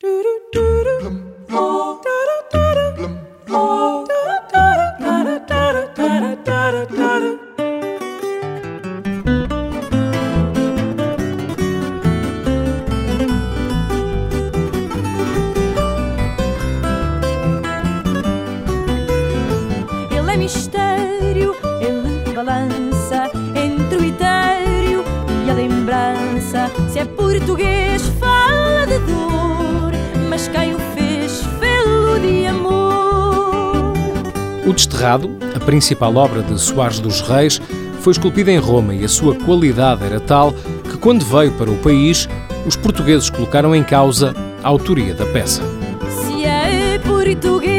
Ele é mistério, ele balança entre o etéreo e a lembrança. Se é português, O Desterrado, a principal obra de Soares dos Reis, foi esculpida em Roma e a sua qualidade era tal que, quando veio para o país, os portugueses colocaram em causa a autoria da peça. Se é português,